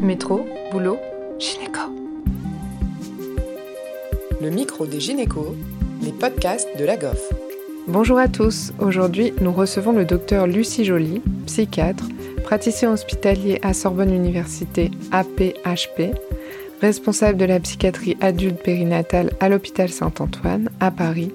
Métro, boulot, gynéco. Le micro des gynécos, les podcasts de la GOF. Bonjour à tous. Aujourd'hui, nous recevons le docteur Lucie Joly, psychiatre, praticien hospitalier à Sorbonne Université APHP, responsable de la psychiatrie adulte périnatale à l'hôpital Saint-Antoine à Paris,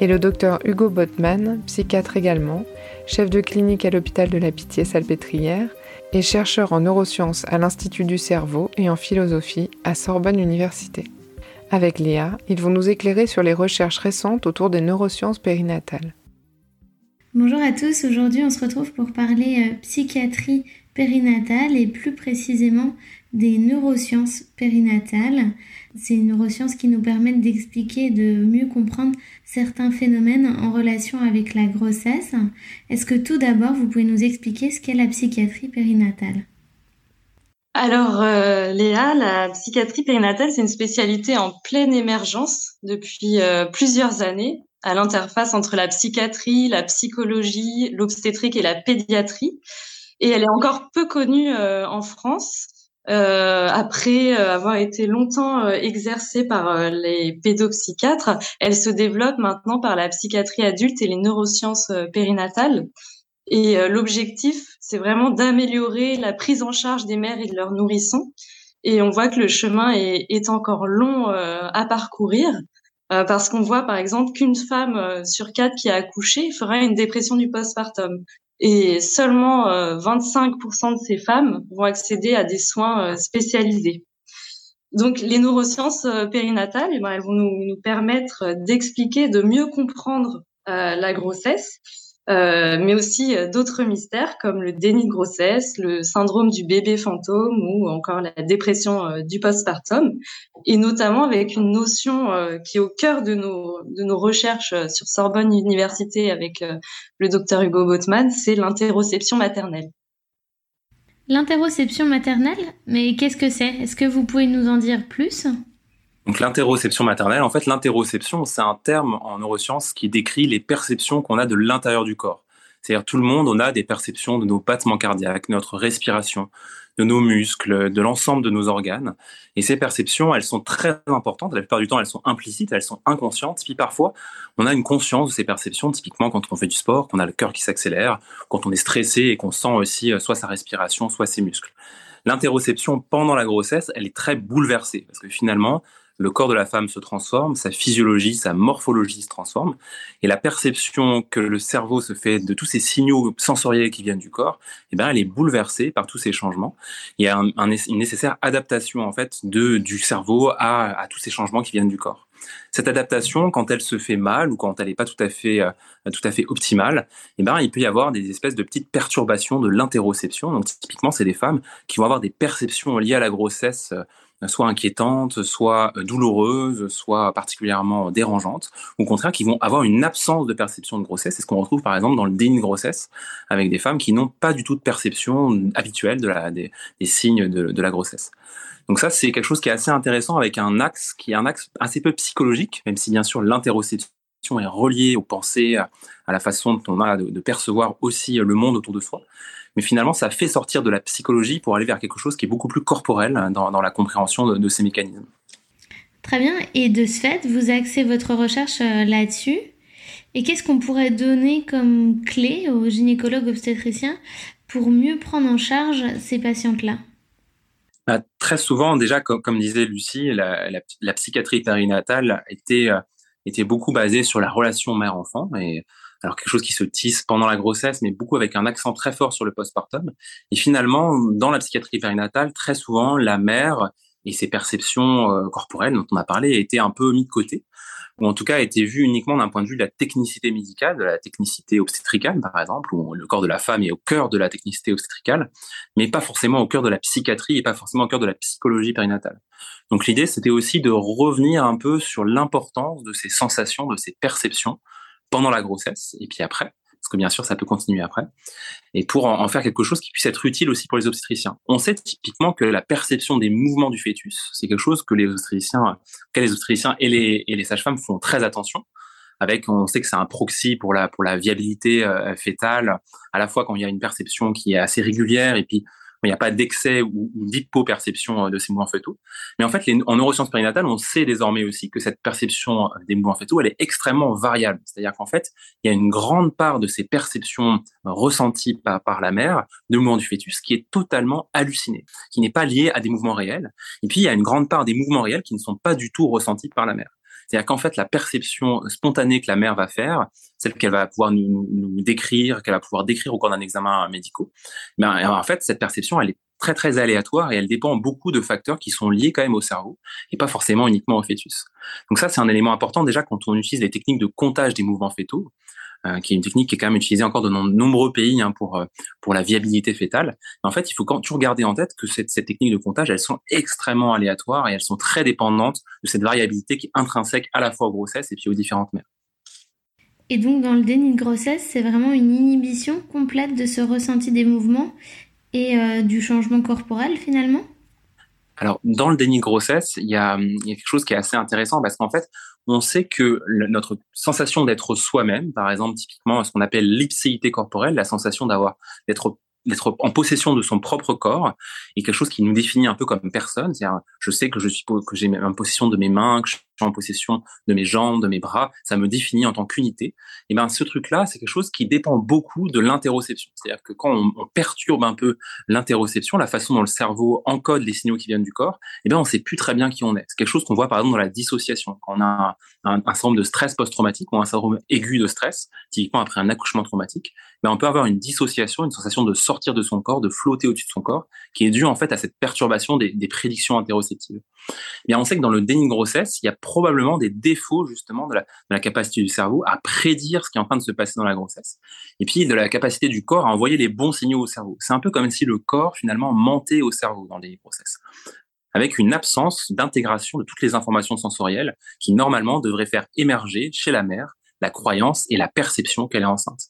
et le docteur Hugo Botman, psychiatre également, chef de clinique à l'hôpital de la Pitié-Salpêtrière et chercheur en neurosciences à l'Institut du cerveau et en philosophie à Sorbonne Université. Avec Léa, ils vont nous éclairer sur les recherches récentes autour des neurosciences périnatales. Bonjour à tous, aujourd'hui on se retrouve pour parler euh, psychiatrie périnatale et plus précisément des neurosciences périnatales. Ces neurosciences qui nous permettent d'expliquer, de mieux comprendre certains phénomènes en relation avec la grossesse. Est-ce que tout d'abord, vous pouvez nous expliquer ce qu'est la psychiatrie périnatale? Alors, euh, Léa, la psychiatrie périnatale, c'est une spécialité en pleine émergence depuis euh, plusieurs années, à l'interface entre la psychiatrie, la psychologie, l'obstétrique et la pédiatrie. Et elle est encore peu connue euh, en France. Euh, après euh, avoir été longtemps euh, exercée par les pédopsychiatres, elle se développe maintenant par la psychiatrie adulte et les neurosciences périnatales. Et l'objectif, c'est vraiment d'améliorer la prise en charge des mères et de leurs nourrissons. Et on voit que le chemin est, est encore long à parcourir. parce qu'on voit par exemple qu'une femme sur quatre qui a accouché fera une dépression du postpartum et seulement 25% euh, de ces femmes vont accéder à des soins euh, spécialisés. Donc les neurosciences euh, périnatales, eh ben, elles vont nous, nous permettre d'expliquer, de mieux comprendre la grossesse euh, mais aussi euh, d'autres mystères comme le déni de grossesse, le syndrome du bébé fantôme ou encore la dépression euh, du postpartum, et notamment avec une notion qui est au cœur de nos, de nos recherches sur Sorbonne Université avec le docteur Hugo Botman, c'est l'interoception maternelle. L'interoception maternelle, mais qu'est-ce que c'est? Est-ce que vous pouvez nous en dire plus? Donc l'interoception maternelle, en fait, l'interoception, c'est un terme en neurosciences qui décrit les perceptions qu'on a de l'intérieur du corps. C'est-à-dire tout le monde, on a des perceptions de nos battements cardiaques, notre respiration, de nos muscles, de l'ensemble de nos organes. Et ces perceptions, elles sont très importantes. La plupart du temps, elles sont implicites, elles sont inconscientes. Puis parfois, on a une conscience de ces perceptions, typiquement quand on fait du sport, qu'on a le cœur qui s'accélère, quand on est stressé et qu'on sent aussi euh, soit sa respiration, soit ses muscles. L'interoception pendant la grossesse, elle est très bouleversée parce que finalement, le corps de la femme se transforme, sa physiologie, sa morphologie se transforme, et la perception que le cerveau se fait de tous ces signaux sensoriels qui viennent du corps, eh bien, elle est bouleversée par tous ces changements. Il y a une nécessaire adaptation en fait du cerveau à, à tous ces changements qui viennent du corps. Cette adaptation, quand elle se fait mal ou quand elle n'est pas tout à fait, euh, tout à fait optimale, eh ben, il peut y avoir des espèces de petites perturbations de l'interoception. Donc, typiquement, c'est des femmes qui vont avoir des perceptions liées à la grossesse euh, soit inquiétantes, soit euh, douloureuses, soit particulièrement dérangeantes, ou au contraire qui vont avoir une absence de perception de grossesse. C'est ce qu'on retrouve par exemple dans le déni de grossesse avec des femmes qui n'ont pas du tout de perception habituelle de la, des, signes de, de la grossesse. Donc ça, c'est quelque chose qui est assez intéressant avec un axe qui est un axe assez peu psychologique, même si bien sûr l'interoception est reliée aux pensées, à, la façon dont on a de, de, percevoir aussi le monde autour de soi mais finalement, ça fait sortir de la psychologie pour aller vers quelque chose qui est beaucoup plus corporel dans, la compréhension de, ces mécanismes. Très bien, et de ce fait, vous axez votre recherche euh, là-dessus. Et qu'est-ce qu'on pourrait donner comme clé aux gynécologues obstétriciens pour mieux prendre en charge ces patientes-là? Bah, Très souvent, déjà, comme, disait Lucie, la, psychiatrie périnatale était, euh, était beaucoup basée sur la relation mère-enfant. Et alors quelque chose qui se tisse pendant la grossesse, mais beaucoup avec un accent très fort sur le postpartum. Et finalement, dans la psychiatrie périnatale, très souvent, la mère et ses perceptions euh, corporelles dont on a parlé étaient un peu mis de côté, ou en tout cas étaient vues uniquement d'un point de vue de la technicité médicale, de la technicité obstétricale par exemple, où le corps de la femme est au cœur de la technicité obstétricale, mais pas forcément au cœur de la psychiatrie et pas forcément au cœur de la psychologie périnatale. Donc l'idée, c'était aussi de revenir un peu sur l'importance de ces sensations, de ces perceptions pendant la grossesse et puis après, parce que bien sûr, ça peut continuer après, et pour en, faire quelque chose qui puisse être utile aussi pour les obstétriciens. On sait typiquement que la perception des mouvements du fœtus, c'est quelque chose que les obstétriciens, les obstétriciens et les, et les sages-femmes font très attention. Avec, on sait que c'est un proxy pour la pour la viabilité euh, fétale, à la fois quand il y a une perception qui est assez régulière et puis il n'y a pas d'excès ou, d'hypo-perception de ces mouvements fœtaux. Mais en fait, en neurosciences périnatales, on sait désormais aussi que cette perception des mouvements fœtaux, elle est extrêmement variable. C'est-à-dire qu'en fait, il y a une grande part de ces perceptions ressenties par, par la mère de mouvements du fœtus qui est totalement hallucinée, qui n'est pas liée à des mouvements réels. Et puis, il y a une grande part des mouvements réels qui ne sont pas du tout ressentis par la mère. C'est-à-dire qu'en fait, la perception spontanée que la mère va faire, celle qu'elle va pouvoir nous, décrire, qu'elle va pouvoir décrire au cours d'un examen médical, ben, en fait, cette perception, elle est très très aléatoire et elle dépend beaucoup de facteurs qui sont liés quand même au cerveau et pas forcément uniquement au fœtus. Donc ça, c'est un élément important déjà quand on utilise les techniques de comptage des mouvements fœtaux. Euh, qui est une technique qui est quand même utilisée encore dans de nombreux pays hein, pour euh, pour la viabilité fétale. en fait, il faut quand toujours garder en tête que cette, cette technique de comptage, elles sont extrêmement aléatoires et elles sont très dépendantes de cette variabilité qui est intrinsèque à la fois aux grossesses et puis aux différentes mères. Et donc, dans le déni de grossesse, c'est vraiment une inhibition complète de ce ressenti des mouvements et euh, du changement corporel finalement? Alors, dans le déni de grossesse, il y, a, il y a quelque chose qui est assez intéressant parce qu'en fait, on sait que notre sensation d'être soi-même, par exemple, typiquement ce qu'on appelle l'ipséité corporelle, la sensation d'avoir d'être d'être en possession de son propre corps et quelque chose qui nous définit un peu comme personne. C'est-à-dire, je sais que je suis que j'ai en possession de mes mains, que je en possession de mes jambes, de mes bras, ça me définit en tant qu'unité. Et ben ce truc-là, c'est quelque chose qui dépend beaucoup de l'interoception. C'est-à-dire que quand on, perturbe un peu l'interoception, la façon dont le cerveau encode les signaux qui viennent du corps, et ben on sait plus très bien qui on est. C'est quelque chose qu'on voit par exemple dans la dissociation. Quand on a un, syndrome de stress post-traumatique ou un syndrome aigu de stress, typiquement après un accouchement traumatique, ben on peut avoir une dissociation, une sensation de sortir de son corps, de flotter au-dessus de son corps, qui est due en fait à cette perturbation des, des prédictions interoceptives. Bien, on sait que dans le déni de grossesse, il y a probablement des défauts justement de la, capacité du cerveau à prédire ce qui est en train de se passer dans la grossesse, et puis de la capacité du corps à envoyer les bons signaux au cerveau. C'est un peu comme si le corps finalement mentait au cerveau dans les grossesses avec une absence d'intégration de toutes les informations sensorielles qui normalement devraient faire émerger chez la mère la croyance et la perception qu'elle est enceinte.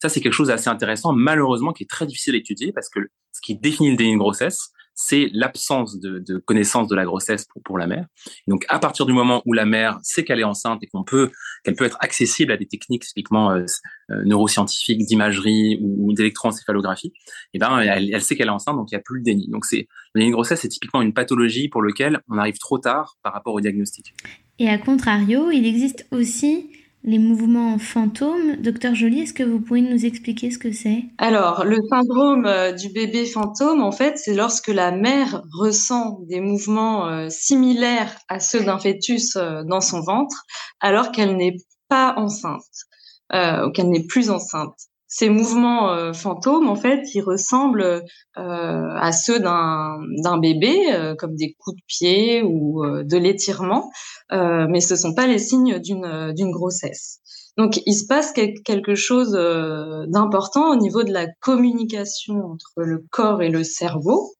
Ça, c'est quelque chose d'assez intéressant, malheureusement, qui est très difficile à étudier parce que ce qui définit le déni de grossesse, c'est l'absence de, de, connaissance de la grossesse pour, la mère. Donc, à partir du moment où la mère sait qu'elle est enceinte et qu'on peut, qu'elle peut être accessible à des techniques typiquement euh, euh neuroscientifiques, d'imagerie ou, d'électroencéphalographie, eh ben, elle, sait qu'elle est enceinte, donc il n'y a plus le déni. Donc, c'est le déni de grossesse, c'est typiquement une pathologie pour laquelle on arrive trop tard par rapport au diagnostic. Et à contrario, il existe aussi les mouvements fantômes. Docteur Joly, est-ce que vous pouvez nous expliquer ce que c'est? Alors, le syndrome euh, du bébé fantôme, en fait, c'est lorsque la mère ressent des mouvements euh, similaires à ceux d'un fœtus euh, dans son ventre, alors qu'elle n'est pas enceinte, ou qu'elle n'est plus enceinte ces mouvements euh, fantômes, en fait, ils ressemblent euh, à ceux d'un bébé, euh, comme des coups de pied ou de l'étirement, mais ce sont pas les signes d'une grossesse. Donc, il se passe quelque chose d'important au niveau de la communication entre le corps et le cerveau.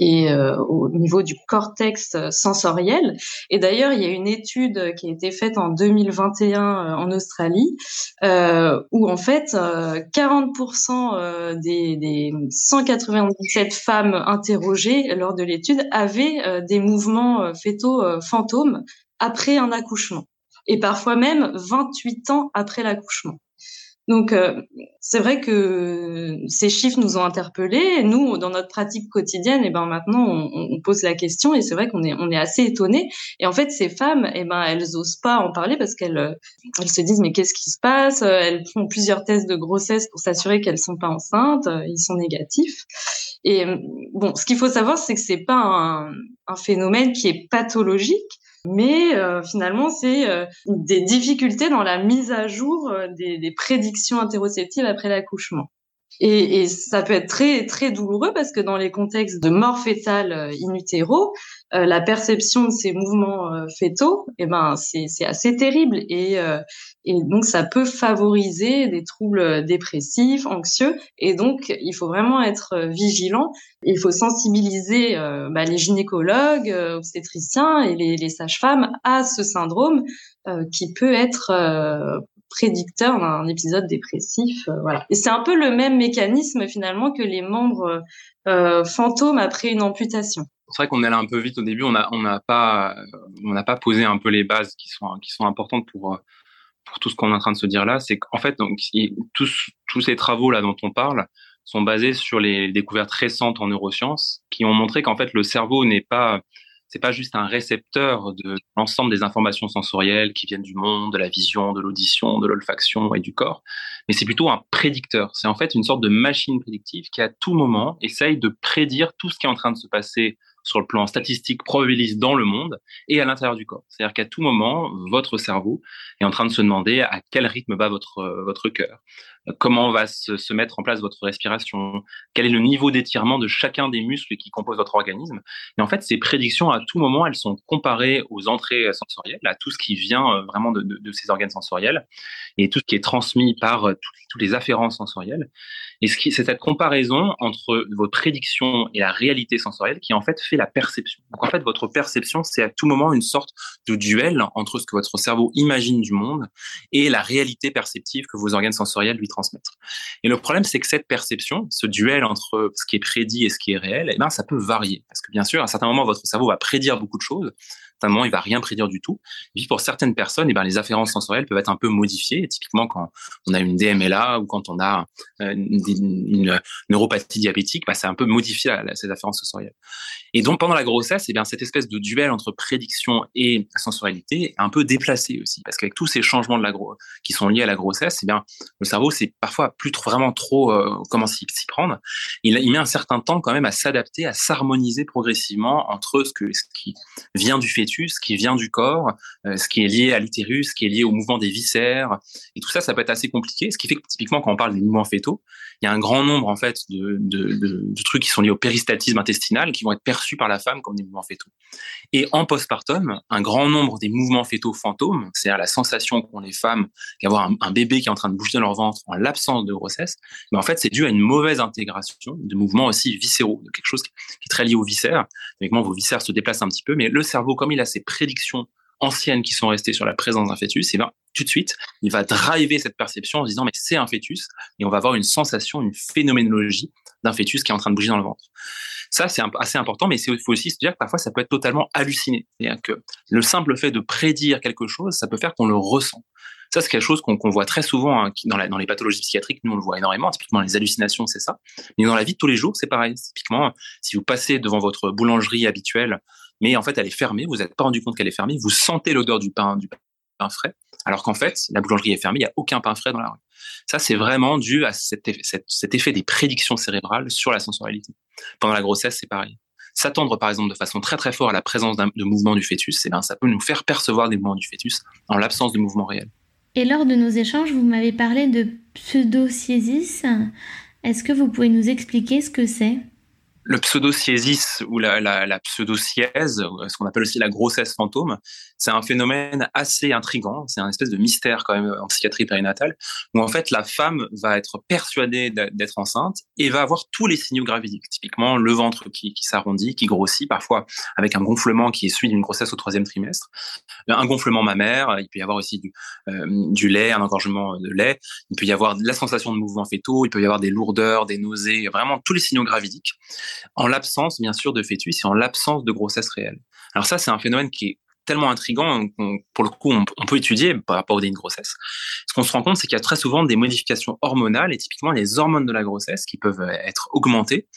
Euh, et euh, au niveau du cortex sensoriel. Et d'ailleurs, il y a une étude qui a été faite en 2021 euh, en Australie, euh, où en fait, 40% des, des 197 femmes interrogées lors de l'étude avaient des mouvements fétaux fantômes après un accouchement, et parfois même 28 ans après l'accouchement. Donc, euh, c'est vrai que ces chiffres nous ont interpellés. Nous, dans notre pratique quotidienne, et eh ben maintenant, on, on, pose la question et c'est vrai qu'on est, on est assez étonnés. Et en fait, ces femmes, et eh ben, elles osent pas en parler parce qu'elles, euh, elles se disent mais qu'est-ce qui se passe? Elles font plusieurs tests de grossesse pour s'assurer qu'elles sont pas enceintes. Euh, ils sont négatifs. Et bon, ce qu'il faut savoir, c'est que c'est pas un, un phénomène qui est pathologique mais euh, finalement c'est euh, des difficultés dans la mise à jour euh, des, des, prédictions interoceptives après l'accouchement. Et, et, ça peut être très très douloureux parce que dans les contextes de mort fétale in utero, euh, la perception de ces mouvements euh, fétaux, eh ben c'est assez terrible et euh, et donc ça peut favoriser des troubles dépressifs, anxieux et donc il faut vraiment être vigilant. Il faut sensibiliser bah, les gynécologues, obstétriciens et les, les sages-femmes à ce syndrome qui peut être prédicteur d'un épisode dépressif. voilà. Et c'est un peu le même mécanisme finalement que les membres fantômes après une amputation c'est vrai qu'on est allé un peu vite au début. On n'a on pas on n'a pas posé un peu les bases qui sont qui sont importantes pour pour tout ce qu'on est en train de se dire là. C'est qu'en fait donc tous tous ces travaux là dont on parle sont basées sur les découvertes récentes en neurosciences qui ont montré qu'en fait le cerveau n'est pas c'est pas juste un récepteur de l'ensemble des informations sensorielles qui viennent du monde, de la vision, de l'audition, de l'olfaction et du corps, mais c'est plutôt un prédicteur. C'est en fait une sorte de machine prédictive qui à tout moment essaye de prédire tout ce qui est en train de se passer sur le plan statistique probabiliste dans le monde et à l'intérieur du corps. C'est-à-dire qu'à tout moment, votre cerveau est en train de se demander à quel rythme bat votre, votre cœur, comment va se, mettre en place votre respiration, quel est le niveau d'étirement de chacun des muscles qui composent votre organisme? Et en fait, ces prédictions, à tout moment, elles sont comparées aux entrées sensorielles, à tout ce qui vient euh, vraiment de, ces organes sensoriels et tout ce qui est transmis par euh, toutes les afférences sensorielles. Et c'est cette comparaison entre vos prédictions et la réalité sensorielle qui en fait fait la perception. Donc en fait, votre perception, c'est à tout moment une sorte de duel entre ce que votre cerveau imagine du monde et la réalité perceptive que vos organes sensoriels lui transmettent. Et le problème, c'est que cette perception, ce duel entre ce qui est prédit et ce qui est réel, eh ben, ça peut varier. Parce que bien sûr, à un certain moment, votre cerveau va prédire beaucoup de choses moment, il va rien prédire du tout. Et pour certaines personnes, eh ben, les afférences sensorielles peuvent être un peu modifiées. typiquement, quand on a une DMLA ou quand on a euh, une, neuropathie diabétique, bah, c'est un peu modifié ces afférences sensorielles. Et donc pendant la grossesse, eh bien cette espèce de duel entre prédiction et sensorialité est un peu déplacé aussi, parce qu'avec tous ces changements de la qui sont liés à la grossesse, eh bien le cerveau c'est parfois plus vraiment trop euh, comment s'y prendre. Il, il met un certain temps quand même à s'adapter, à s'harmoniser progressivement entre ce que ce qui vient du fait ce qui vient du corps, euh, ce qui est lié à l'utérus, ce qui est lié au mouvement des viscères. Et tout ça, ça peut être assez compliqué. Ce qui fait que typiquement, quand on parle des mouvements fétaux, il y a un grand nombre en fait de, trucs qui sont liés au péristaltisme intestinal qui vont être perçus par la femme comme des mouvements fétaux. Et en postpartum, un grand nombre des mouvements fétaux fantômes, c'est-à-dire la sensation qu'ont les femmes d'avoir un, un, bébé qui est en train de bouger dans leur ventre en l'absence de grossesse, mais en fait, c'est dû à une mauvaise intégration de mouvements aussi viscéraux, de quelque chose qui est très lié aux viscères. Évidemment, vos viscères se déplacent un petit peu, mais le cerveau, comme il a ses prédictions anciennes qui sont restées sur la présence d'un fœtus, et eh ben tout de suite, il va driver cette perception en se disant mais c'est un fœtus et on va avoir une sensation, une phénoménologie d'un fœtus qui est en train de bouger dans le ventre. Ça, c'est assez important, mais il faut aussi se dire que parfois, ça peut être totalement halluciné. C'est-à-dire que le simple fait de prédire quelque chose, ça peut faire qu'on le ressent. Ça, c'est quelque chose qu'on qu voit très souvent hein, dans, dans, les pathologies psychiatriques. Nous, on le voit énormément. Typiquement, les hallucinations, c'est ça. Mais dans la vie de tous les jours, c'est pareil. Typiquement, si vous passez devant votre boulangerie habituelle, mais en fait, elle est fermée, vous n'êtes pas rendu compte qu'elle est fermée, vous sentez l'odeur du pain, du pain frais, alors qu'en fait, la boulangerie est fermée, il n'y a aucun pain frais dans la rue. Ça, c'est vraiment dû à cet effet, des prédictions cérébrales sur la sensorialité. Pendant la grossesse, c'est pareil s'attendre par exemple de façon très très forte à la présence de mouvements du fœtus, eh bien, ça peut nous faire percevoir des mouvements du fœtus en l'absence de mouvements réels. Et lors de nos échanges, vous m'avez parlé de pseudociésis. Est-ce que vous pouvez nous expliquer ce que c'est? Le pseudociésis ou la, pseudocièse, ce qu'on appelle aussi la grossesse fantôme, c'est un phénomène assez intrigant. C'est un espèce de mystère quand même en psychiatrie périnatale, où en fait la femme va être persuadée d'être enceinte et va avoir tous les signaux gravidiques. Typiquement le ventre qui, s'arrondit, qui grossit, parfois avec un gonflement qui est suivi d'une grossesse au troisième trimestre, un gonflement mammaire. Il peut y avoir aussi du, euh, lait, un engorgement de lait. Il peut y avoir la sensation de mouvement fétaux. Il peut y avoir des lourdeurs, des nausées, vraiment tous les signaux gravidiques en l'absence, bien sûr, de fœtus et en l'absence de grossesse réelle. Alors ça, c'est un phénomène qui est tellement intrigant qu'on, pour le coup, on, peut étudier par rapport au déni de grossesse. Ce qu'on se rend compte, c'est qu'il y a très souvent des modifications hormonales et typiquement les hormones de la grossesse qui peuvent être augmentées.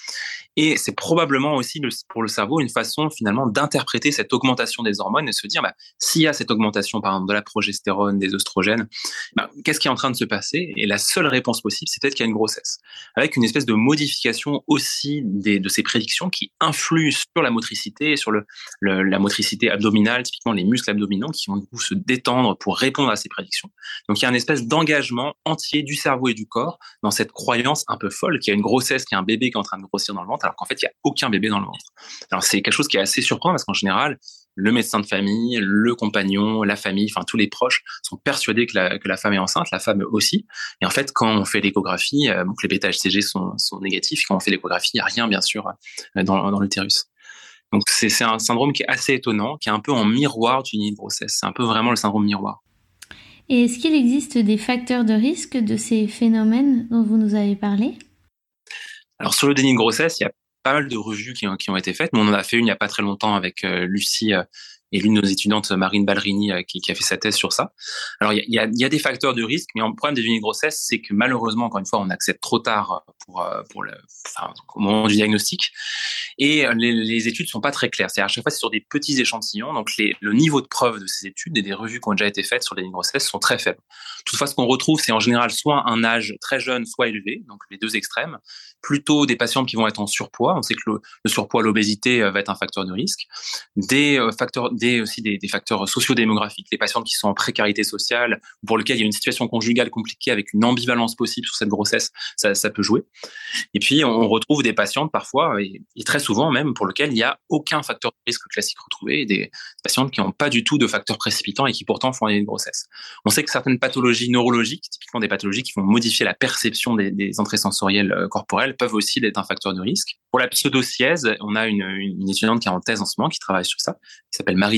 Et c'est probablement aussi pour le cerveau une façon finalement d'interpréter cette augmentation des hormones et se dire, bah, s'il y a cette augmentation, par exemple, de la progestérone, des oestrogènes, bah, qu'est-ce qui est en train de se passer? Et la seule réponse possible, c'est peut-être qu'il y a une grossesse, avec une espèce de modification aussi des, de ces prédictions qui influent sur la motricité, sur le, la motricité abdominale, les muscles abdominaux qui vont du coup se détendre pour répondre à ces prédictions. Donc il y a une espèce d'engagement entier du cerveau et du corps dans cette croyance un peu folle qu'il y a une grossesse, qu'il y a un bébé qui est en train de grossir dans le ventre, alors qu'en fait il n'y a aucun bébé dans le ventre. Alors c'est quelque chose qui est assez surprenant parce qu'en général, le médecin de famille, le compagnon, la famille, enfin tous les proches sont persuadés que la, que la femme est enceinte, la femme aussi. Et en fait, quand on fait l'échographie, euh, les bêta-HCG sont, sont négatifs. Quand on fait l'échographie, il n'y a rien, bien sûr, euh, dans, dans l'utérus. Donc c'est un syndrome qui est assez étonnant, qui est un peu en miroir du nid de grossesse. C'est un peu vraiment le syndrome miroir. Et est-ce qu'il existe des facteurs de risque de ces phénomènes dont vous nous avez parlé? Alors sur le déni de grossesse, il y a pas mal de revues qui ont, qui ont, été faites. Nous, on en a fait une il n'y a pas très longtemps avec euh, Lucie, euh, et l'une de nos étudiantes, Marine Ballerini, euh, qui, a fait sa thèse sur ça. Alors, il y a, des facteurs de risque, mais le problème des grossesse, c'est que malheureusement, encore une fois, on accepte trop tard pour, euh, pour le, au moment du diagnostic, et les, les études sont pas très claires. C'est à chaque fois c'est sur des petits échantillons, donc le niveau de preuve de ces études et des revues qui ont déjà été faites sur les grossesse sont très faibles. Toutefois, ce qu'on retrouve, c'est en général soit un âge très jeune, soit élevé, donc les deux extrêmes, plutôt des patientes qui vont être en surpoids. On sait que le, le surpoids, l'obésité va être un facteur de risque. Des facteurs, aussi des, des facteurs sociodémographiques, les patientes qui sont en précarité sociale, pour lesquelles il y a une situation conjugale compliquée avec une ambivalence possible sur cette grossesse, ça, peut jouer. Et puis, on retrouve des patientes parfois, et, très souvent même, pour lesquelles il n'y a aucun facteur de risque classique retrouvé, et des patientes qui n'ont pas du tout de facteurs précipitants et qui pourtant font une grossesse. On sait que certaines pathologies neurologiques, typiquement des pathologies qui vont modifier la perception des, entrées sensorielles euh, corporelles, peuvent aussi être un facteur de risque. Pour la pseudocièse, on a une, une étudiante qui est en thèse en ce moment, qui travaille sur ça, qui s'appelle Marie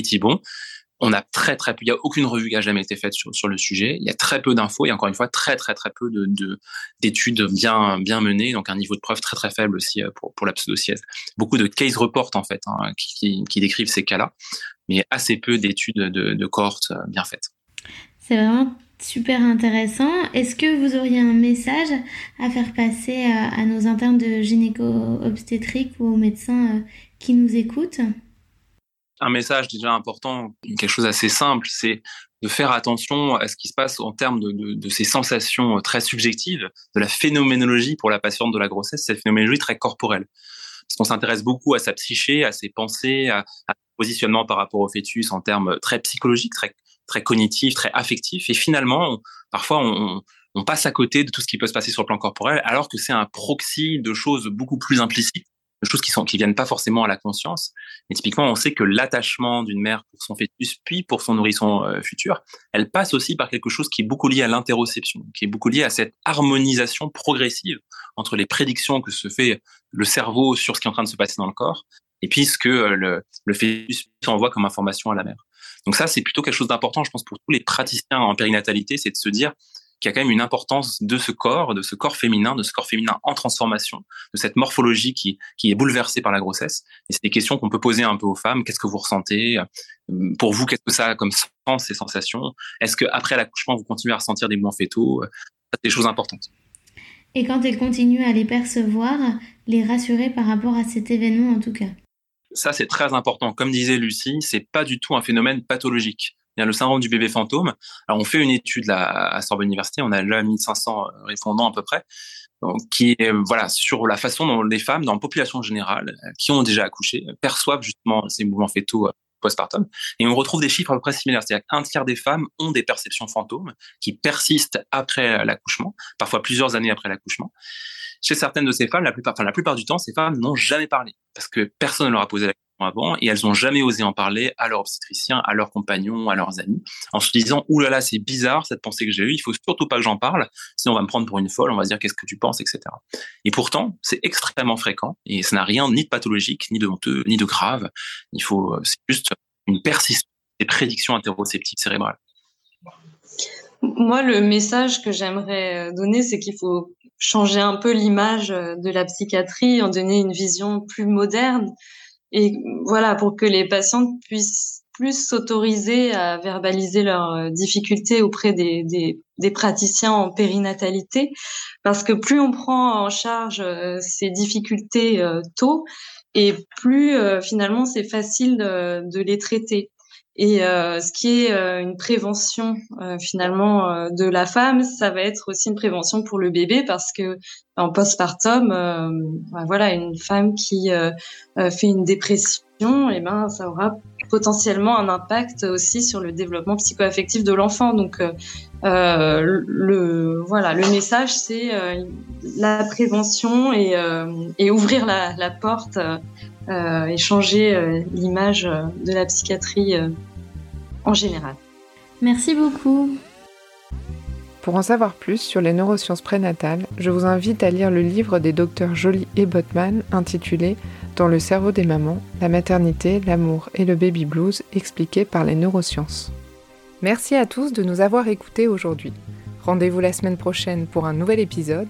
On a très très peu, il n'y a aucune revue qui a jamais été faite sur, sur le sujet. Il y a très peu d'infos et encore une fois très très très peu de d'études bien bien menées, donc un niveau de preuve très très faible aussi euh, pour, pour la pseudocièse. Beaucoup de case reports en fait hein, qui, qui, décrivent ces cas-là, mais assez peu d'études de, cohortes euh, bien faites. C'est vraiment super intéressant. Est-ce que vous auriez un message à faire passer à, à nos internes de gynéco-obstétrique ou aux médecins qui nous écoutent? Un message déjà important, quelque chose assez simple, c'est de faire attention à ce qui se passe en termes de, ces sensations très subjectives, de la phénoménologie pour la patiente de la grossesse, cette phénoménologie très corporelle. Parce qu'on s'intéresse beaucoup à sa psyché, à ses pensées, à, à positionnement par rapport au fœtus en termes très psychologiques, très, cognitifs, très affectifs. Et finalement, parfois, on, on passe à côté de tout ce qui peut se passer sur le plan corporel, alors que c'est un proxy de choses beaucoup plus implicites choses qui sont viennent pas forcément à la conscience. Mais typiquement, on sait que l'attachement d'une mère pour son fœtus puis pour son nourrisson euh, futur, elle passe aussi par quelque chose qui est beaucoup lié à l'interoception, qui est beaucoup lié à cette harmonisation progressive entre les prédictions que se fait le cerveau sur ce qui est en train de se passer dans le corps et puis ce que euh, le fœtus envoie comme information à la mère. Donc ça, c'est plutôt quelque chose d'important, je pense, pour tous les praticiens en périnatalité, c'est de se dire qu'il y a quand même une importance de ce corps, de ce corps féminin, de ce corps féminin en transformation, de cette morphologie qui, qui est bouleversée par la grossesse. Et c'est des questions qu'on peut poser un peu aux femmes. Qu'est-ce que vous ressentez? Euh, Pour vous, qu'est-ce que ça a comme sens, ces sensations? Est-ce qu'après l'accouchement, vous continuez à ressentir des mouvements fétaux? C'est des choses importantes. Et quand elles continuent à les percevoir, les rassurer par rapport à cet événement en tout cas? Ça, c'est très important. Comme disait Lucie, c'est pas du tout un phénomène pathologique le syndrome du bébé fantôme. Alors, on fait une étude là, à Sorbonne Université, on a déjà 1500 répondants à peu près, donc, qui voilà sur la façon dont les femmes, dans la population générale, qui ont déjà accouché, perçoivent justement ces mouvements fétaux euh, postpartum. Et on retrouve des chiffres à peu près similaires. C'est-à-dire qu'un tiers des femmes ont des perceptions fantômes qui persistent après l'accouchement, parfois plusieurs années après l'accouchement. Chez certaines de ces femmes, la plupart, enfin, la plupart du temps, ces femmes n'ont jamais parlé parce que personne ne leur a posé la question avant et elles n'ont jamais osé en parler à leur obstétricien, à leurs compagnons, à leurs amis, en se disant Ouh là là, c'est bizarre cette pensée que j'ai eue, il faut surtout pas que j'en parle, sinon on va me prendre pour une folle, on va se dire qu'est-ce que tu penses, etc. Et pourtant, c'est extrêmement fréquent et ça n'a rien ni de pathologique, ni de honteux, ni de grave. Il faut, c'est juste une persistance des prédictions interoceptives cérébrales. Moi, le message que j'aimerais donner, c'est qu'il faut changer un peu l'image de la psychiatrie, en donner une vision plus moderne et voilà, pour que les patientes puissent plus s'autoriser à verbaliser leurs euh, difficultés auprès des, praticiens en périnatalité, parce que plus on prend en charge euh, ces difficultés euh, tôt, et plus finalement c'est facile de, les traiter. Et euh, ce qui est euh, une prévention euh, finalement de la femme, ça va être aussi une prévention pour le bébé parce que en postpartum, ben voilà, une femme qui fait une dépression, et eh ben ça aura potentiellement un impact aussi sur le développement psychoaffectif de l'enfant. Donc le voilà, le message c'est la prévention et, et ouvrir la, la porte euh, et changer euh, l'image euh, de la psychiatrie en général. Merci beaucoup. Pour en savoir plus sur les neurosciences prénatales, je vous invite à lire le livre des docteurs Joly et Botman intitulé Dans le cerveau des mamans, la maternité, l'amour et le baby blues expliqué par les neurosciences. Merci à tous de nous avoir écoutés aujourd'hui. Rendez-vous la semaine prochaine pour un nouvel épisode.